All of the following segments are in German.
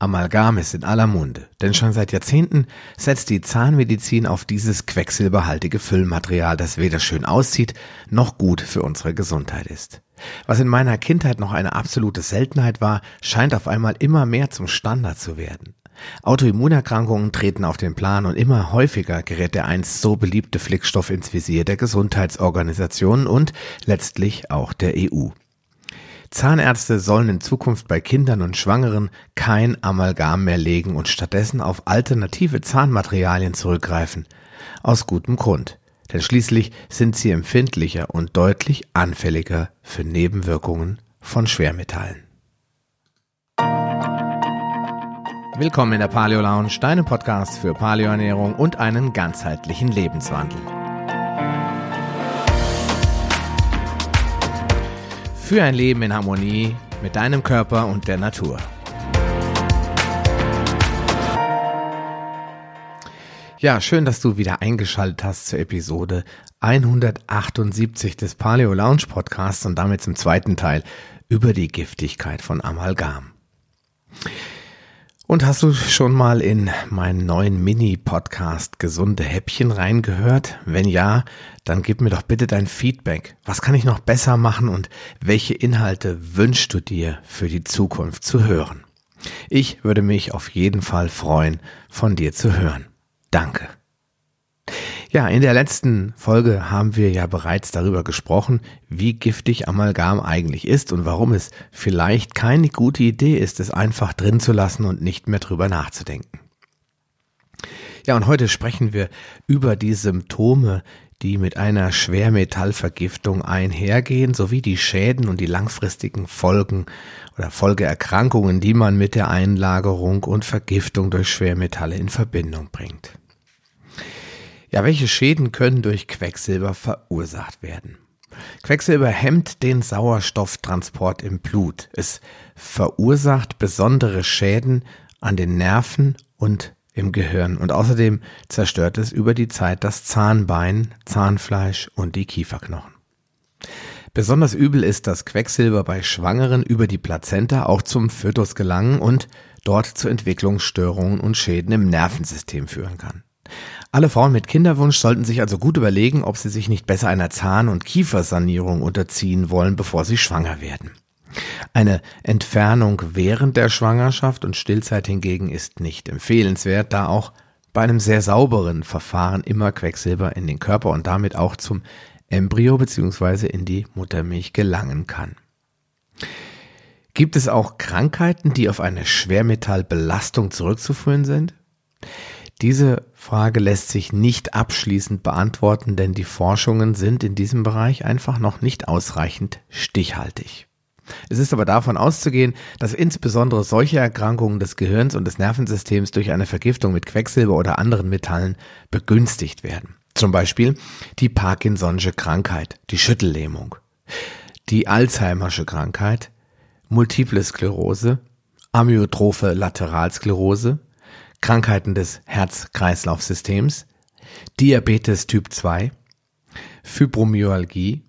Amalgam ist in aller Munde, denn schon seit Jahrzehnten setzt die Zahnmedizin auf dieses quecksilberhaltige Füllmaterial, das weder schön aussieht noch gut für unsere Gesundheit ist. Was in meiner Kindheit noch eine absolute Seltenheit war, scheint auf einmal immer mehr zum Standard zu werden. Autoimmunerkrankungen treten auf den Plan und immer häufiger gerät der einst so beliebte Flickstoff ins Visier der Gesundheitsorganisationen und letztlich auch der EU. Zahnärzte sollen in Zukunft bei Kindern und Schwangeren kein Amalgam mehr legen und stattdessen auf alternative Zahnmaterialien zurückgreifen. Aus gutem Grund. Denn schließlich sind sie empfindlicher und deutlich anfälliger für Nebenwirkungen von Schwermetallen. Willkommen in der Paleo Lounge, deinem Podcast für Paleoernährung und einen ganzheitlichen Lebenswandel. Für ein Leben in Harmonie mit deinem Körper und der Natur. Ja, schön, dass du wieder eingeschaltet hast zur Episode 178 des Paleo Lounge Podcasts und damit zum zweiten Teil über die Giftigkeit von Amalgam. Und hast du schon mal in meinen neuen Mini-Podcast Gesunde Häppchen reingehört? Wenn ja, dann gib mir doch bitte dein Feedback. Was kann ich noch besser machen und welche Inhalte wünschst du dir für die Zukunft zu hören? Ich würde mich auf jeden Fall freuen, von dir zu hören. Danke. Ja, in der letzten Folge haben wir ja bereits darüber gesprochen, wie giftig Amalgam eigentlich ist und warum es vielleicht keine gute Idee ist, es einfach drin zu lassen und nicht mehr drüber nachzudenken. Ja, und heute sprechen wir über die Symptome, die mit einer Schwermetallvergiftung einhergehen, sowie die Schäden und die langfristigen Folgen oder Folgeerkrankungen, die man mit der Einlagerung und Vergiftung durch Schwermetalle in Verbindung bringt. Ja, welche Schäden können durch Quecksilber verursacht werden? Quecksilber hemmt den Sauerstofftransport im Blut. Es verursacht besondere Schäden an den Nerven und im Gehirn und außerdem zerstört es über die Zeit das Zahnbein, Zahnfleisch und die Kieferknochen. Besonders übel ist, dass Quecksilber bei Schwangeren über die Plazenta auch zum Fötus gelangen und dort zu Entwicklungsstörungen und Schäden im Nervensystem führen kann. Alle Frauen mit Kinderwunsch sollten sich also gut überlegen, ob sie sich nicht besser einer Zahn- und Kiefersanierung unterziehen wollen, bevor sie schwanger werden. Eine Entfernung während der Schwangerschaft und Stillzeit hingegen ist nicht empfehlenswert, da auch bei einem sehr sauberen Verfahren immer Quecksilber in den Körper und damit auch zum Embryo bzw. in die Muttermilch gelangen kann. Gibt es auch Krankheiten, die auf eine Schwermetallbelastung zurückzuführen sind? Diese Frage lässt sich nicht abschließend beantworten, denn die Forschungen sind in diesem Bereich einfach noch nicht ausreichend stichhaltig. Es ist aber davon auszugehen, dass insbesondere solche Erkrankungen des Gehirns und des Nervensystems durch eine Vergiftung mit Quecksilber oder anderen Metallen begünstigt werden. Zum Beispiel die Parkinson'sche Krankheit, die Schüttellähmung, die Alzheimersche Krankheit, Multiple Sklerose, Amyotrophe Lateralsklerose, Krankheiten des Herz-Kreislauf-Systems, Diabetes Typ 2, Fibromyalgie,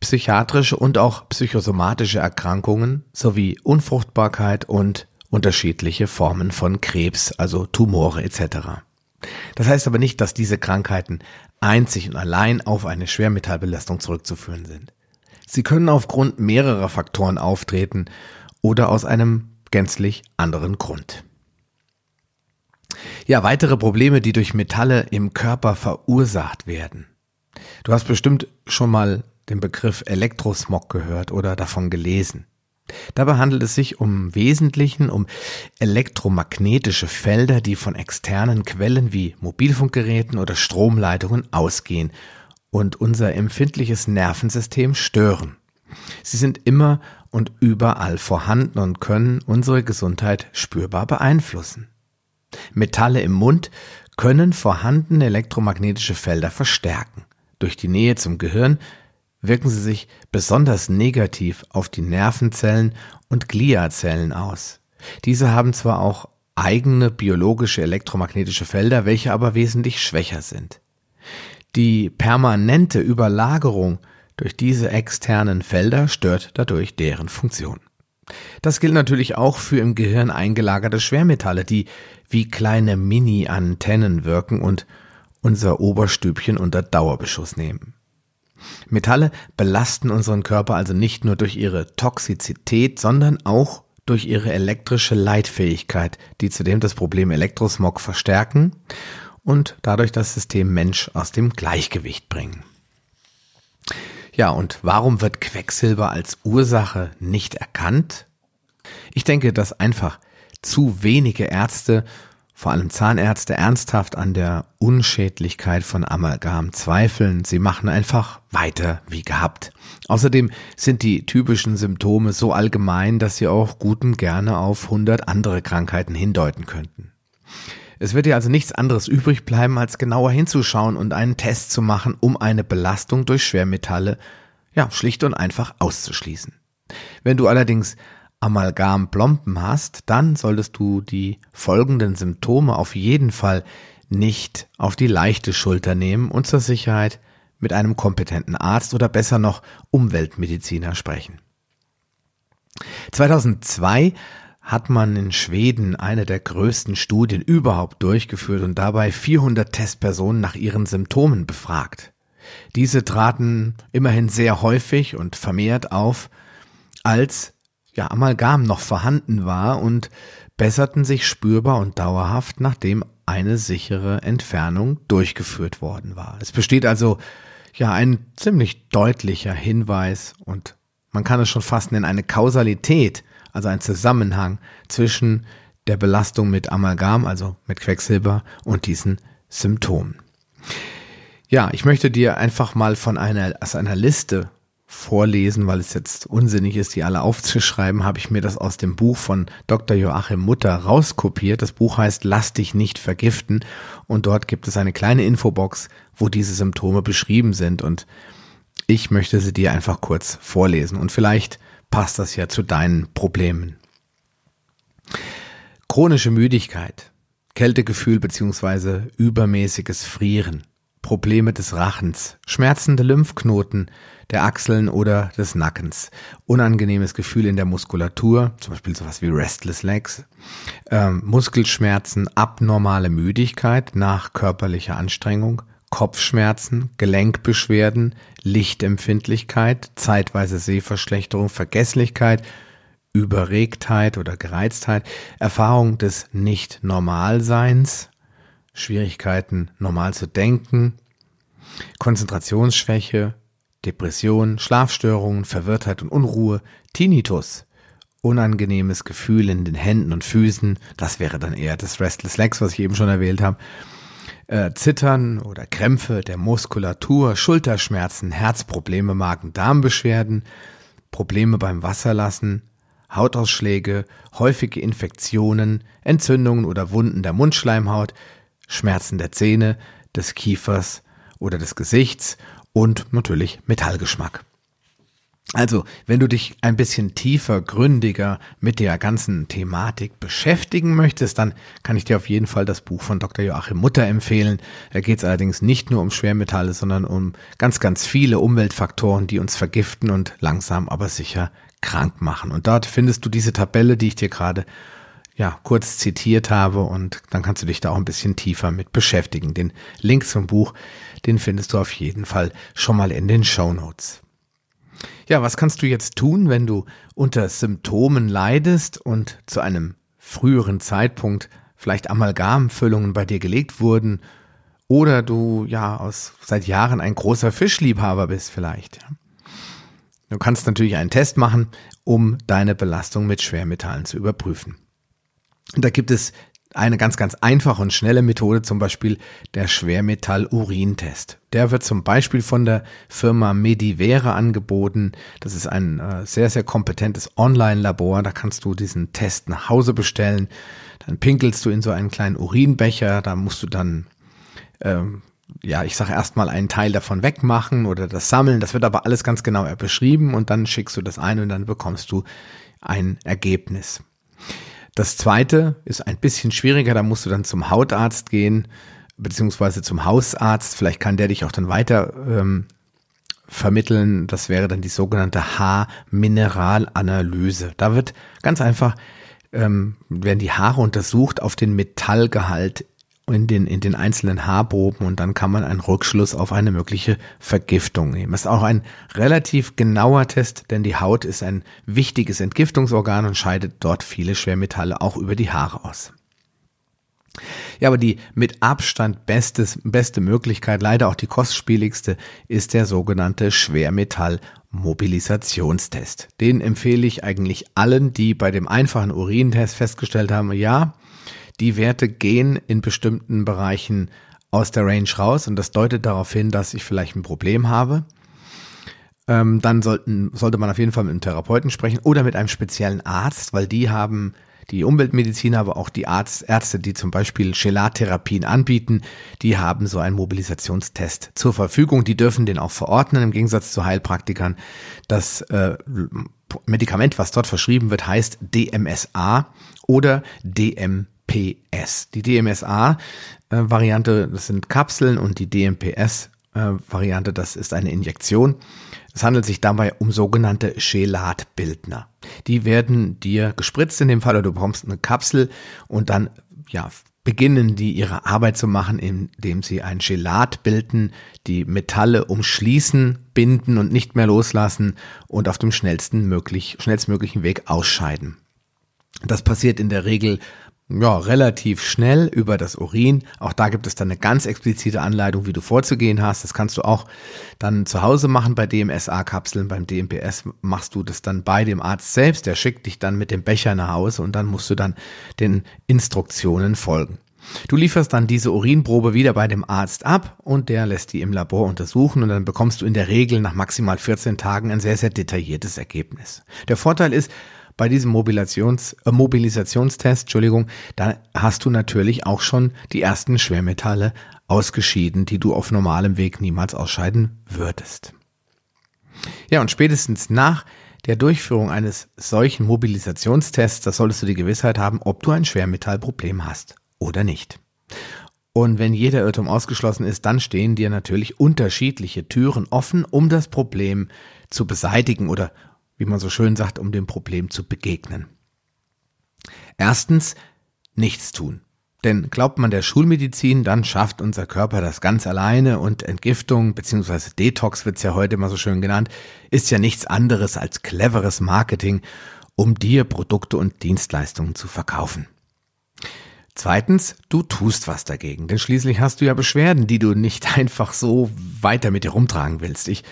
psychiatrische und auch psychosomatische Erkrankungen sowie Unfruchtbarkeit und unterschiedliche Formen von Krebs, also Tumore etc. Das heißt aber nicht, dass diese Krankheiten einzig und allein auf eine Schwermetallbelastung zurückzuführen sind. Sie können aufgrund mehrerer Faktoren auftreten oder aus einem gänzlich anderen Grund. Ja, weitere Probleme, die durch Metalle im Körper verursacht werden. Du hast bestimmt schon mal den Begriff Elektrosmog gehört oder davon gelesen. Dabei handelt es sich um Wesentlichen um elektromagnetische Felder, die von externen Quellen wie Mobilfunkgeräten oder Stromleitungen ausgehen und unser empfindliches Nervensystem stören. Sie sind immer und überall vorhanden und können unsere Gesundheit spürbar beeinflussen. Metalle im Mund können vorhandene elektromagnetische Felder verstärken. Durch die Nähe zum Gehirn wirken sie sich besonders negativ auf die Nervenzellen und Gliazellen aus. Diese haben zwar auch eigene biologische elektromagnetische Felder, welche aber wesentlich schwächer sind. Die permanente Überlagerung durch diese externen Felder stört dadurch deren Funktion. Das gilt natürlich auch für im Gehirn eingelagerte Schwermetalle, die wie kleine Mini-Antennen wirken und unser Oberstübchen unter Dauerbeschuss nehmen. Metalle belasten unseren Körper also nicht nur durch ihre Toxizität, sondern auch durch ihre elektrische Leitfähigkeit, die zudem das Problem Elektrosmog verstärken und dadurch das System Mensch aus dem Gleichgewicht bringen. Ja, und warum wird Quecksilber als Ursache nicht erkannt? Ich denke, dass einfach zu wenige Ärzte, vor allem Zahnärzte, ernsthaft an der Unschädlichkeit von Amalgam zweifeln. Sie machen einfach weiter wie gehabt. Außerdem sind die typischen Symptome so allgemein, dass sie auch guten gerne auf 100 andere Krankheiten hindeuten könnten. Es wird dir also nichts anderes übrig bleiben, als genauer hinzuschauen und einen Test zu machen, um eine Belastung durch Schwermetalle ja schlicht und einfach auszuschließen. Wenn du allerdings Amalgamplomben hast, dann solltest du die folgenden Symptome auf jeden Fall nicht auf die leichte Schulter nehmen und zur Sicherheit mit einem kompetenten Arzt oder besser noch Umweltmediziner sprechen. 2002 hat man in Schweden eine der größten Studien überhaupt durchgeführt und dabei 400 Testpersonen nach ihren Symptomen befragt. Diese traten immerhin sehr häufig und vermehrt auf, als ja Amalgam noch vorhanden war und besserten sich spürbar und dauerhaft, nachdem eine sichere Entfernung durchgeführt worden war. Es besteht also ja ein ziemlich deutlicher Hinweis und man kann es schon fast nennen eine Kausalität also ein Zusammenhang zwischen der Belastung mit Amalgam, also mit Quecksilber und diesen Symptomen. Ja, ich möchte dir einfach mal von einer, aus einer Liste vorlesen, weil es jetzt unsinnig ist, die alle aufzuschreiben, habe ich mir das aus dem Buch von Dr. Joachim Mutter rauskopiert. Das Buch heißt Lass dich nicht vergiften und dort gibt es eine kleine Infobox, wo diese Symptome beschrieben sind und ich möchte sie dir einfach kurz vorlesen und vielleicht passt das ja zu deinen Problemen. Chronische Müdigkeit, Kältegefühl bzw. übermäßiges Frieren, Probleme des Rachens, schmerzende Lymphknoten der Achseln oder des Nackens, unangenehmes Gefühl in der Muskulatur, zum Beispiel sowas wie Restless Legs, ähm, Muskelschmerzen, abnormale Müdigkeit nach körperlicher Anstrengung, Kopfschmerzen, Gelenkbeschwerden, Lichtempfindlichkeit, zeitweise Sehverschlechterung, Vergesslichkeit, Überregtheit oder Gereiztheit, Erfahrung des Nicht-Normalseins, Schwierigkeiten normal zu denken, Konzentrationsschwäche, Depression, Schlafstörungen, Verwirrtheit und Unruhe, Tinnitus, unangenehmes Gefühl in den Händen und Füßen, das wäre dann eher das Restless Legs, was ich eben schon erwähnt habe, äh, Zittern oder Krämpfe der Muskulatur, Schulterschmerzen, Herzprobleme, Magen-Darm-Beschwerden, Probleme beim Wasserlassen, Hautausschläge, häufige Infektionen, Entzündungen oder Wunden der Mundschleimhaut, Schmerzen der Zähne, des Kiefers oder des Gesichts und natürlich Metallgeschmack. Also, wenn du dich ein bisschen tiefer, gründiger mit der ganzen Thematik beschäftigen möchtest, dann kann ich dir auf jeden Fall das Buch von Dr. Joachim Mutter empfehlen. Da geht es allerdings nicht nur um Schwermetalle, sondern um ganz, ganz viele Umweltfaktoren, die uns vergiften und langsam aber sicher krank machen. Und dort findest du diese Tabelle, die ich dir gerade ja, kurz zitiert habe und dann kannst du dich da auch ein bisschen tiefer mit beschäftigen. Den Link zum Buch, den findest du auf jeden Fall schon mal in den Show Notes. Ja, was kannst du jetzt tun, wenn du unter Symptomen leidest und zu einem früheren Zeitpunkt vielleicht Amalgamfüllungen bei dir gelegt wurden oder du ja aus seit Jahren ein großer Fischliebhaber bist vielleicht. Du kannst natürlich einen Test machen, um deine Belastung mit Schwermetallen zu überprüfen. Und da gibt es eine ganz, ganz einfache und schnelle Methode, zum Beispiel der Schwermetall-Urin-Test. Der wird zum Beispiel von der Firma Medivere angeboten. Das ist ein äh, sehr, sehr kompetentes Online-Labor. Da kannst du diesen Test nach Hause bestellen. Dann pinkelst du in so einen kleinen Urinbecher. Da musst du dann, ähm, ja, ich sage erstmal einen Teil davon wegmachen oder das sammeln. Das wird aber alles ganz genau beschrieben und dann schickst du das ein und dann bekommst du ein Ergebnis. Das zweite ist ein bisschen schwieriger, da musst du dann zum Hautarzt gehen, beziehungsweise zum Hausarzt. Vielleicht kann der dich auch dann weiter ähm, vermitteln. Das wäre dann die sogenannte Haarmineralanalyse. Da wird ganz einfach ähm, werden die Haare untersucht auf den Metallgehalt in den, in den einzelnen Haarproben und dann kann man einen Rückschluss auf eine mögliche Vergiftung nehmen. Das ist auch ein relativ genauer Test, denn die Haut ist ein wichtiges Entgiftungsorgan und scheidet dort viele Schwermetalle auch über die Haare aus. Ja, aber die mit Abstand bestes, beste Möglichkeit, leider auch die kostspieligste, ist der sogenannte Schwermetall-Mobilisationstest. Den empfehle ich eigentlich allen, die bei dem einfachen Urintest festgestellt haben, ja, die Werte gehen in bestimmten Bereichen aus der Range raus und das deutet darauf hin, dass ich vielleicht ein Problem habe. Ähm, dann sollten, sollte man auf jeden Fall mit einem Therapeuten sprechen oder mit einem speziellen Arzt, weil die haben die Umweltmediziner, aber auch die Arzt, Ärzte, die zum Beispiel Chelattherapien anbieten, die haben so einen Mobilisationstest zur Verfügung. Die dürfen den auch verordnen, im Gegensatz zu Heilpraktikern. Das äh, Medikament, was dort verschrieben wird, heißt DMSA oder DM DMPS. Die DMSA-Variante, das sind Kapseln und die DMPS-Variante, das ist eine Injektion. Es handelt sich dabei um sogenannte Chelatbildner. Die werden dir gespritzt in dem Fall, oder du bekommst eine Kapsel und dann ja, beginnen die ihre Arbeit zu machen, indem sie ein Gelat bilden, die Metalle umschließen, binden und nicht mehr loslassen und auf dem schnellsten möglich, schnellstmöglichen Weg ausscheiden. Das passiert in der Regel ja, relativ schnell über das Urin. Auch da gibt es dann eine ganz explizite Anleitung, wie du vorzugehen hast. Das kannst du auch dann zu Hause machen bei DMSA-Kapseln. Beim DMPS machst du das dann bei dem Arzt selbst. Der schickt dich dann mit dem Becher nach Hause und dann musst du dann den Instruktionen folgen. Du lieferst dann diese Urinprobe wieder bei dem Arzt ab und der lässt die im Labor untersuchen und dann bekommst du in der Regel nach maximal 14 Tagen ein sehr, sehr detailliertes Ergebnis. Der Vorteil ist, bei diesem Mobilisations, äh, Mobilisationstest, Entschuldigung, da hast du natürlich auch schon die ersten Schwermetalle ausgeschieden, die du auf normalem Weg niemals ausscheiden würdest. Ja, und spätestens nach der Durchführung eines solchen Mobilisationstests, da solltest du die Gewissheit haben, ob du ein Schwermetallproblem hast oder nicht. Und wenn jeder Irrtum ausgeschlossen ist, dann stehen dir natürlich unterschiedliche Türen offen, um das Problem zu beseitigen oder wie man so schön sagt, um dem Problem zu begegnen. Erstens, nichts tun. Denn glaubt man der Schulmedizin, dann schafft unser Körper das ganz alleine und Entgiftung bzw. Detox wird's ja heute immer so schön genannt, ist ja nichts anderes als cleveres Marketing, um dir Produkte und Dienstleistungen zu verkaufen. Zweitens, du tust was dagegen, denn schließlich hast du ja Beschwerden, die du nicht einfach so weiter mit dir rumtragen willst. Ich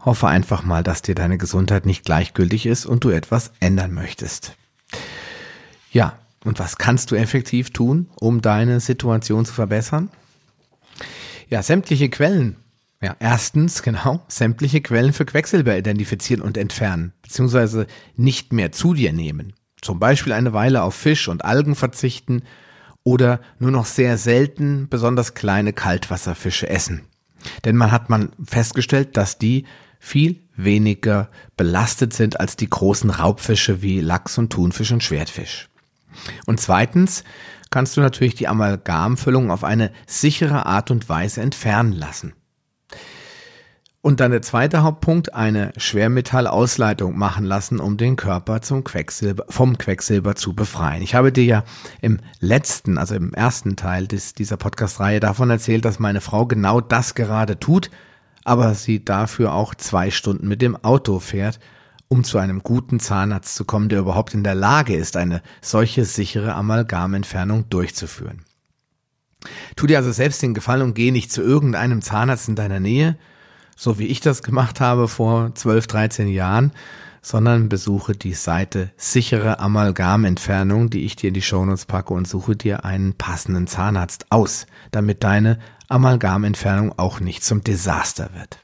Hoffe einfach mal, dass dir deine Gesundheit nicht gleichgültig ist und du etwas ändern möchtest. Ja, und was kannst du effektiv tun, um deine Situation zu verbessern? Ja, sämtliche Quellen. Ja, erstens, genau, sämtliche Quellen für Quecksilber identifizieren und entfernen, beziehungsweise nicht mehr zu dir nehmen. Zum Beispiel eine Weile auf Fisch und Algen verzichten oder nur noch sehr selten besonders kleine Kaltwasserfische essen. Denn man hat man festgestellt, dass die viel weniger belastet sind als die großen Raubfische wie Lachs und Thunfisch und Schwertfisch. Und zweitens kannst du natürlich die Amalgamfüllung auf eine sichere Art und Weise entfernen lassen. Und dann der zweite Hauptpunkt, eine Schwermetallausleitung machen lassen, um den Körper zum Quecksilber, vom Quecksilber zu befreien. Ich habe dir ja im letzten, also im ersten Teil des, dieser Podcast-Reihe davon erzählt, dass meine Frau genau das gerade tut aber sie dafür auch zwei Stunden mit dem Auto fährt, um zu einem guten Zahnarzt zu kommen, der überhaupt in der Lage ist, eine solche sichere Amalgamentfernung durchzuführen. Tu dir also selbst den Gefallen und geh nicht zu irgendeinem Zahnarzt in deiner Nähe, so wie ich das gemacht habe vor 12, 13 Jahren, sondern besuche die Seite sichere Amalgamentfernung, die ich dir in die Shownotes packe und suche dir einen passenden Zahnarzt aus, damit deine Amalgamentfernung auch nicht zum Desaster wird.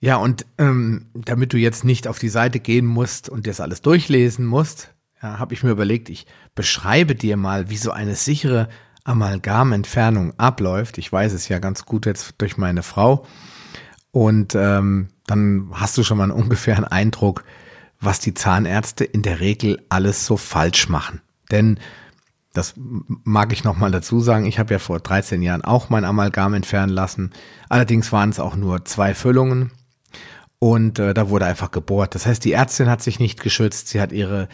Ja, und ähm, damit du jetzt nicht auf die Seite gehen musst und dir das alles durchlesen musst, ja, habe ich mir überlegt, ich beschreibe dir mal, wie so eine sichere Amalgamentfernung abläuft. Ich weiß es ja ganz gut jetzt durch meine Frau. Und ähm, dann hast du schon mal einen ungefähren Eindruck, was die Zahnärzte in der Regel alles so falsch machen. Denn Das mag ich nochmal dazu sagen. Ich habe ja vor 13 Jahren auch mein Amalgam entfernen lassen. Allerdings waren es auch nur zwei Füllungen. Und äh, da wurde einfach gebohrt. Das heißt, die Ärztin hat sich nicht geschützt. Sie hat ihre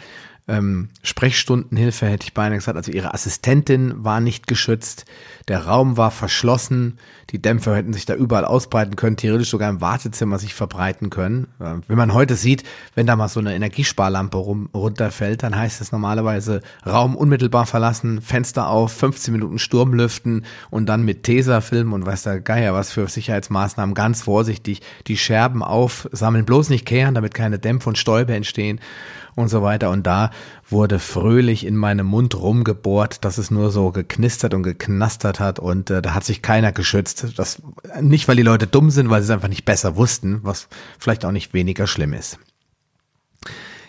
ähm, Sprechstundenhilfe, hätte ich beinahe gesagt. Also ihre Assistentin war nicht geschützt. Der Raum war verschlossen. Die Dämpfer hätten sich da überall ausbreiten können, theoretisch sogar im Wartezimmer sich verbreiten können. Äh, wenn man heute sieht, wenn da mal so eine Energiesparlampe rum, runterfällt, dann heißt es normalerweise Raum unmittelbar verlassen, Fenster auf, 15 Minuten Sturm lüften und dann mit Tesafilm und weiß der Geier was für Sicherheitsmaßnahmen ganz vorsichtig die Scherben aufsammeln, bloß nicht kehren, damit keine Dämpfe und Stäube entstehen und so weiter. Und da wurde fröhlich in meinem Mund rumgebohrt, dass es nur so geknistert und geknastert hat und äh, da hat sich keiner geschützt. Das nicht, weil die Leute dumm sind, weil sie es einfach nicht besser wussten, was vielleicht auch nicht weniger schlimm ist.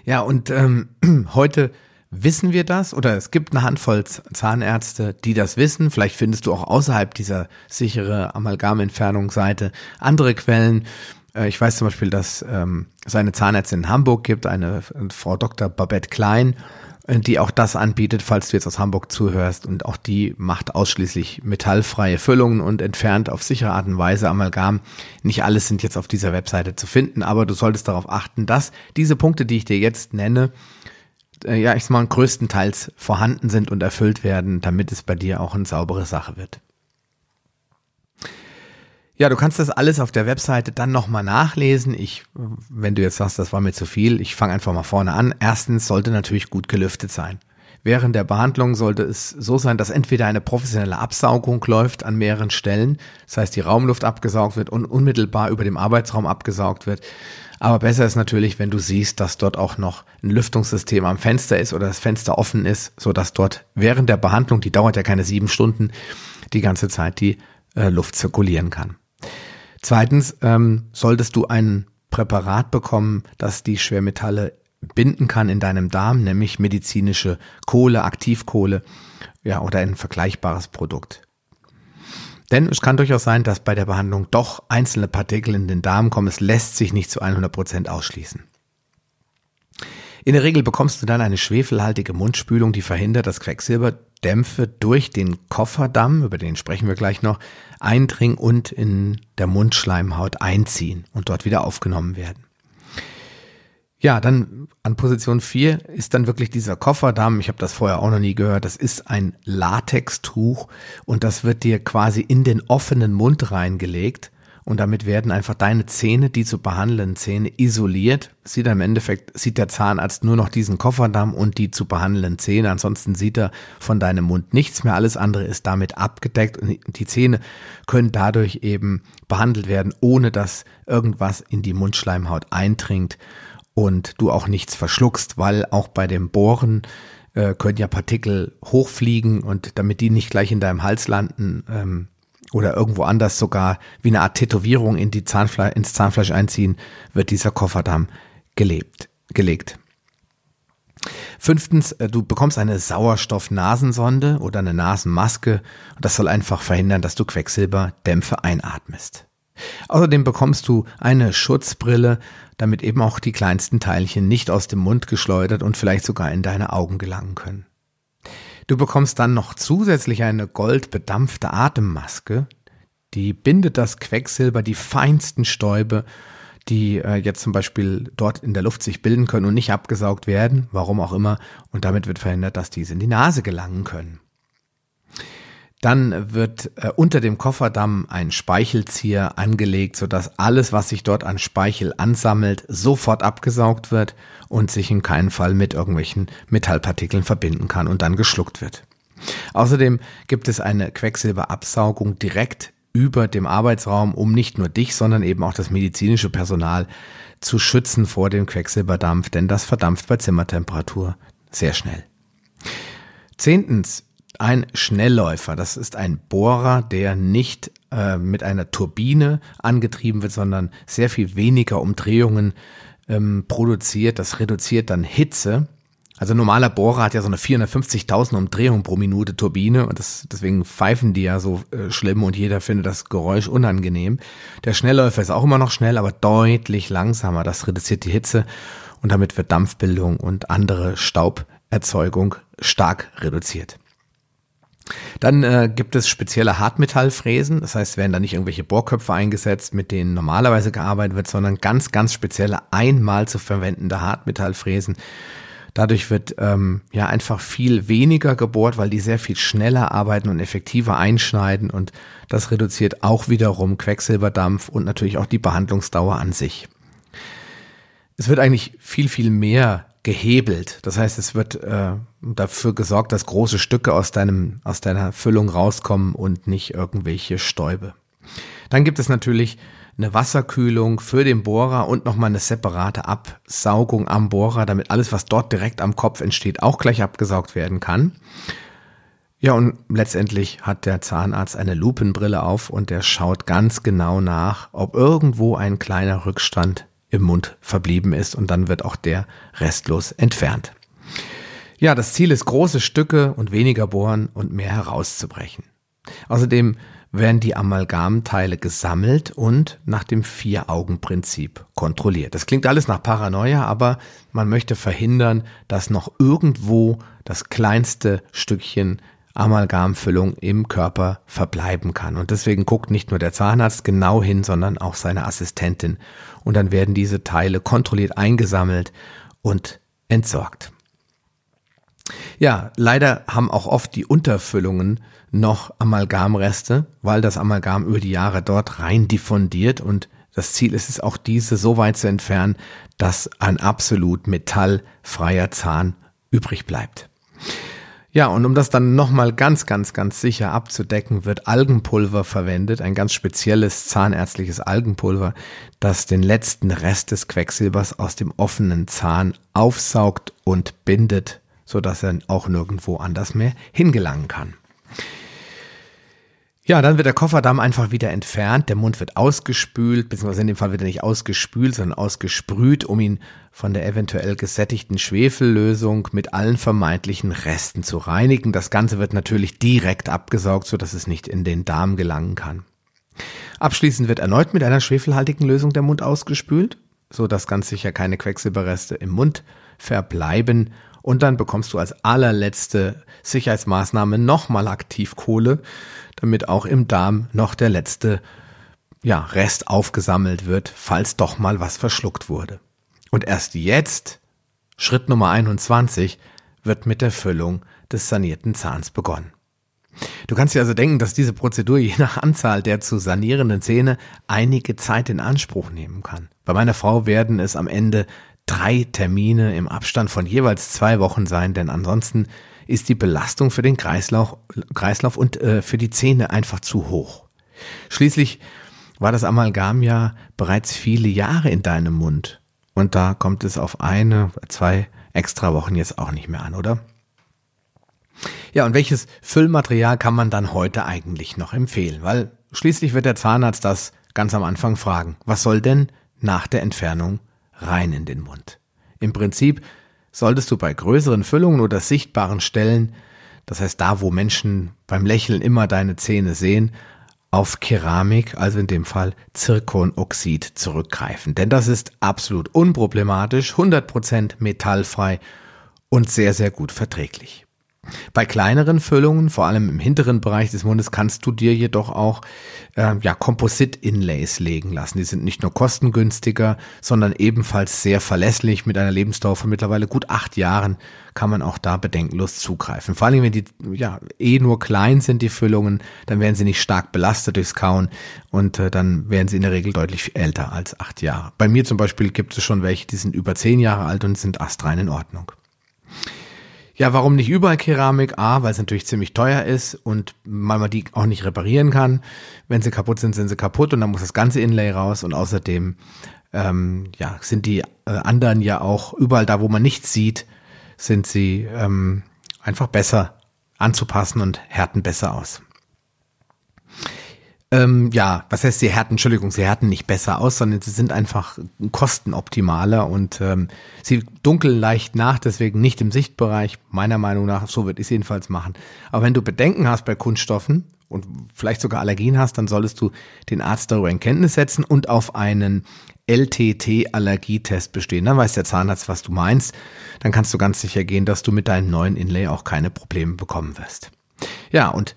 Ja, und ähm, heute wissen wir das oder es gibt eine Handvoll Zahnärzte, die das wissen. Vielleicht findest du auch außerhalb dieser sichere Amalgamentfernungsseite andere Quellen. Äh, ich weiß zum Beispiel, dass ähm, es eine Zahnärztin in Hamburg gibt, eine Frau Dr. Babette Klein, äh, die auch das anbietet, falls du jetzt aus Hamburg zuhörst. Und auch die macht ausschließlich metallfreie Füllungen und entfernt auf sichere Art und Weise Amalgam. Nicht alles sind jetzt auf dieser Webseite zu finden, aber du solltest darauf achten, dass diese Punkte, die ich dir jetzt nenne, äh, ja, ich sag mal, größtenteils vorhanden sind und erfüllt werden, damit es bei dir auch eine saubere Sache wird. Ja, du kannst das alles auf der Webseite dann nochmal nachlesen. Ich, wenn du jetzt sagst, das war mir zu viel, ich fange einfach mal vorne an. Erstens sollte natürlich gut gelüftet sein. Während der Behandlung sollte es so sein, dass entweder eine professionelle Absaugung läuft an mehreren Stellen, das heißt die Raumluft abgesaugt wird und unmittelbar über dem Arbeitsraum abgesaugt wird. Aber besser ist natürlich, wenn du siehst, dass dort auch noch ein Lüftungssystem am Fenster ist oder das Fenster offen ist, so dass dort während der Behandlung, die dauert ja keine sieben Stunden, die ganze Zeit die äh, Luft zirkulieren kann. Zweitens ähm, solltest du ein Präparat bekommen, das die Schwermetalle binden kann in deinem Darm, nämlich medizinische Kohle, Aktivkohle, ja, oder ein vergleichbares Produkt. Denn es kann durchaus sein, dass bei der Behandlung doch einzelne Partikel in den Darm kommen. Es lässt sich nicht zu 100 Prozent ausschließen. In der Regel bekommst du dann eine schwefelhaltige Mundspülung, die verhindert, dass Quecksilberdämpfe durch den Kofferdamm, über den sprechen wir gleich noch, eindringen und in der Mundschleimhaut einziehen und dort wieder aufgenommen werden. Ja, dann an Position 4 ist dann wirklich dieser Kofferdamm. Ich habe das vorher auch noch nie gehört. Das ist ein Latextuch und das wird dir quasi in den offenen Mund reingelegt und damit werden einfach deine Zähne, die zu behandelnden Zähne, isoliert. Sieht im Endeffekt, sieht der Zahnarzt nur noch diesen Kofferdamm und die zu behandelnden Zähne. Ansonsten sieht er von deinem Mund nichts mehr. Alles andere ist damit abgedeckt und die Zähne können dadurch eben behandelt werden, ohne dass irgendwas in die Mundschleimhaut eindringt und du auch nichts verschluckst, weil auch bei dem Bohren äh, können ja Partikel hochfliegen und damit die nicht gleich in deinem Hals landen, ähm, oder irgendwo anders sogar wie eine Art Tätowierung in die Zahnfle ins Zahnfleisch einziehen, wird dieser Kofferdamm gelebt, gelegt. Fünftens, äh, du bekommst eine Sauerstoff-Nasensonde oder eine Nasenmaske. Das soll einfach verhindern, dass du Quecksilberdämpfe einatmest. Außerdem bekommst du eine Schutzbrille, damit eben auch die kleinsten Teilchen nicht aus dem Mund geschleudert und vielleicht sogar in deine Augen gelangen können. Du bekommst dann noch zusätzlich eine goldbedampfte Atemmaske, die bindet das Quecksilber, die feinsten Stäube, die äh, jetzt zum Beispiel dort in der Luft sich bilden können und nicht abgesaugt werden, warum auch immer, und damit wird verhindert, dass diese in die Nase gelangen können. Dann wird äh, unter dem Kofferdamm ein Speichelzieher angelegt, sodass alles, was sich dort an Speichel ansammelt, sofort abgesaugt wird und sich in keinen Fall mit irgendwelchen Metallpartikeln verbinden kann und dann geschluckt wird. Außerdem gibt es eine Quecksilberabsaugung direkt über dem Arbeitsraum, um nicht nur dich, sondern eben auch das medizinische Personal zu schützen vor dem Quecksilberdampf, denn das verdampft bei Zimmertemperatur sehr schnell. Zehntens, ein Schnellläufer. Das ist ein Bohrer, der nicht äh, mit einer Turbine angetrieben wird, sondern sehr viel weniger Umdrehungen ähm, produziert. Das reduziert dann Hitze. Also normaler Bohrer hat ja so eine 450.000 Umdrehungen pro Minute Turbine und das, deswegen pfeifen die ja so äh, schlimm und jeder findet das Geräusch unangenehm. Der Schnellläufer ist auch immer noch schnell, aber deutlich langsamer. Das reduziert die Hitze und damit wird Dampfbildung und andere Stauberzeugung stark reduziert. Dann äh, gibt es spezielle Hartmetallfräsen, das heißt, werden da nicht irgendwelche Bohrköpfe eingesetzt, mit denen normalerweise gearbeitet wird, sondern ganz, ganz spezielle einmal zu verwendende Hartmetallfräsen. Dadurch wird ähm, ja einfach viel weniger gebohrt, weil die sehr viel schneller arbeiten und effektiver einschneiden und das reduziert auch wiederum Quecksilberdampf und natürlich auch die Behandlungsdauer an sich. Es wird eigentlich viel, viel mehr gehebelt. Das heißt, es wird äh, dafür gesorgt, dass große Stücke aus deinem aus deiner Füllung rauskommen und nicht irgendwelche Stäube. Dann gibt es natürlich eine Wasserkühlung für den Bohrer und nochmal eine separate Absaugung am Bohrer, damit alles, was dort direkt am Kopf entsteht, auch gleich abgesaugt werden kann. Ja, und letztendlich hat der Zahnarzt eine Lupenbrille auf und der schaut ganz genau nach, ob irgendwo ein kleiner Rückstand im Mund verblieben ist und dann wird auch der restlos entfernt. Ja, das Ziel ist, große Stücke und weniger bohren und mehr herauszubrechen. Außerdem werden die Amalgamteile gesammelt und nach dem Vier-Augen-Prinzip kontrolliert. Das klingt alles nach Paranoia, aber man möchte verhindern, dass noch irgendwo das kleinste Stückchen Amalgamfüllung im Körper verbleiben kann. Und deswegen guckt nicht nur der Zahnarzt genau hin, sondern auch seine Assistentin. Und dann werden diese Teile kontrolliert eingesammelt und entsorgt. Ja, leider haben auch oft die Unterfüllungen noch Amalgamreste, weil das Amalgam über die Jahre dort rein diffundiert und das Ziel ist es auch diese so weit zu entfernen, dass ein absolut metallfreier Zahn übrig bleibt. Ja, und um das dann nochmal ganz, ganz, ganz sicher abzudecken, wird Algenpulver verwendet, ein ganz spezielles zahnärztliches Algenpulver, das den letzten Rest des Quecksilbers aus dem offenen Zahn aufsaugt und bindet, sodass er auch nirgendwo anders mehr hingelangen kann. Ja, dann wird der Kofferdamm einfach wieder entfernt, der Mund wird ausgespült, beziehungsweise in dem Fall wird er nicht ausgespült, sondern ausgesprüht, um ihn von der eventuell gesättigten Schwefellösung mit allen vermeintlichen Resten zu reinigen. Das Ganze wird natürlich direkt abgesaugt, sodass es nicht in den Darm gelangen kann. Abschließend wird erneut mit einer schwefelhaltigen Lösung der Mund ausgespült, so dass ganz sicher keine Quecksilberreste im Mund verbleiben und dann bekommst du als allerletzte Sicherheitsmaßnahme nochmal Aktivkohle, damit auch im Darm noch der letzte ja, Rest aufgesammelt wird, falls doch mal was verschluckt wurde. Und erst jetzt, Schritt Nummer 21, wird mit der Füllung des sanierten Zahns begonnen. Du kannst dir also denken, dass diese Prozedur je nach Anzahl der zu sanierenden Zähne einige Zeit in Anspruch nehmen kann. Bei meiner Frau werden es am Ende drei Termine im Abstand von jeweils zwei Wochen sein, denn ansonsten ist die Belastung für den Kreislauf, Kreislauf und äh, für die Zähne einfach zu hoch. Schließlich war das Amalgam ja bereits viele Jahre in deinem Mund und da kommt es auf eine, zwei extra Wochen jetzt auch nicht mehr an, oder? Ja, und welches Füllmaterial kann man dann heute eigentlich noch empfehlen? Weil schließlich wird der Zahnarzt das ganz am Anfang fragen. Was soll denn nach der Entfernung rein in den Mund. Im Prinzip solltest du bei größeren Füllungen oder sichtbaren Stellen, das heißt da, wo Menschen beim Lächeln immer deine Zähne sehen, auf Keramik, also in dem Fall Zirkonoxid, zurückgreifen. Denn das ist absolut unproblematisch, 100% metallfrei und sehr, sehr gut verträglich. Bei kleineren Füllungen, vor allem im hinteren Bereich des Mundes, kannst du dir jedoch auch äh, ja, Composite-Inlays legen lassen. Die sind nicht nur kostengünstiger, sondern ebenfalls sehr verlässlich. Mit einer Lebensdauer von mittlerweile gut acht Jahren kann man auch da bedenkenlos zugreifen. Vor allem, wenn die ja eh nur klein sind, die Füllungen, dann werden sie nicht stark belastet durchs Kauen und äh, dann werden sie in der Regel deutlich älter als acht Jahre. Bei mir zum Beispiel gibt es schon welche, die sind über zehn Jahre alt und sind astrein in Ordnung. Ja, warum nicht überall Keramik? A, weil es natürlich ziemlich teuer ist und man die auch nicht reparieren kann. Wenn sie kaputt sind, sind sie kaputt und dann muss das ganze Inlay raus und außerdem ähm, ja, sind die äh, anderen ja auch überall da, wo man nichts sieht, sind sie ähm, einfach besser anzupassen und härten besser aus. Ähm, ja, was heißt sie härten? Entschuldigung, sie härten nicht besser aus, sondern sie sind einfach kostenoptimaler und ähm, sie dunkeln leicht nach, deswegen nicht im Sichtbereich, meiner Meinung nach, so würde ich es jedenfalls machen. Aber wenn du Bedenken hast bei Kunststoffen und vielleicht sogar Allergien hast, dann solltest du den Arzt darüber in Kenntnis setzen und auf einen LTT-Allergietest bestehen. Dann weiß der Zahnarzt, was du meinst. Dann kannst du ganz sicher gehen, dass du mit deinem neuen Inlay auch keine Probleme bekommen wirst. Ja, und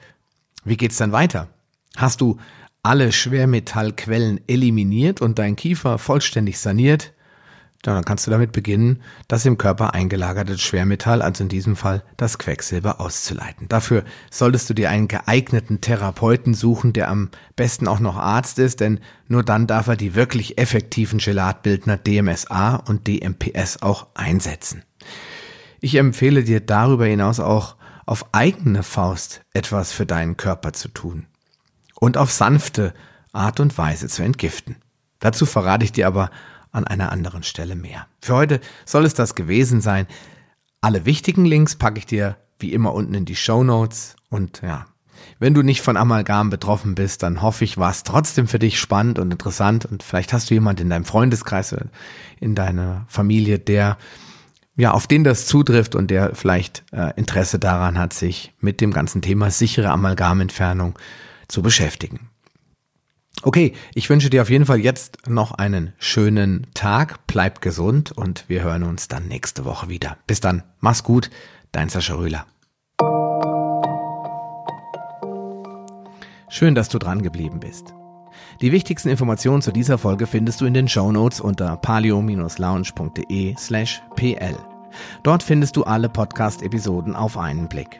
wie geht's dann weiter? Hast du alle Schwermetallquellen eliminiert und dein Kiefer vollständig saniert? dann kannst du damit beginnen, das im Körper eingelagerte Schwermetall, also in diesem Fall das Quecksilber, auszuleiten. Dafür solltest du dir einen geeigneten Therapeuten suchen, der am besten auch noch Arzt ist, denn nur dann darf er die wirklich effektiven Gelatbildner DMSA und DMPS auch einsetzen. Ich empfehle dir darüber hinaus auch auf eigene Faust etwas für deinen Körper zu tun und auf sanfte Art und Weise zu entgiften. Dazu verrate ich dir aber an einer anderen Stelle mehr. Für heute soll es das gewesen sein. Alle wichtigen Links packe ich dir wie immer unten in die Show Notes und ja, wenn du nicht von Amalgam betroffen bist, dann hoffe ich, war es trotzdem für dich spannend und interessant und vielleicht hast du jemand in deinem Freundeskreis, in deiner Familie, der ja, auf den das zutrifft und der vielleicht äh, Interesse daran hat, sich mit dem ganzen Thema sichere Amalgamentfernung zu beschäftigen. Okay, ich wünsche dir auf jeden Fall jetzt noch einen schönen Tag, bleib gesund und wir hören uns dann nächste Woche wieder. Bis dann, mach's gut, dein Sascha Rühler. Schön, dass du dran geblieben bist. Die wichtigsten Informationen zu dieser Folge findest du in den Show Notes unter palio-lounge.de slash pl. Dort findest du alle Podcast-Episoden auf einen Blick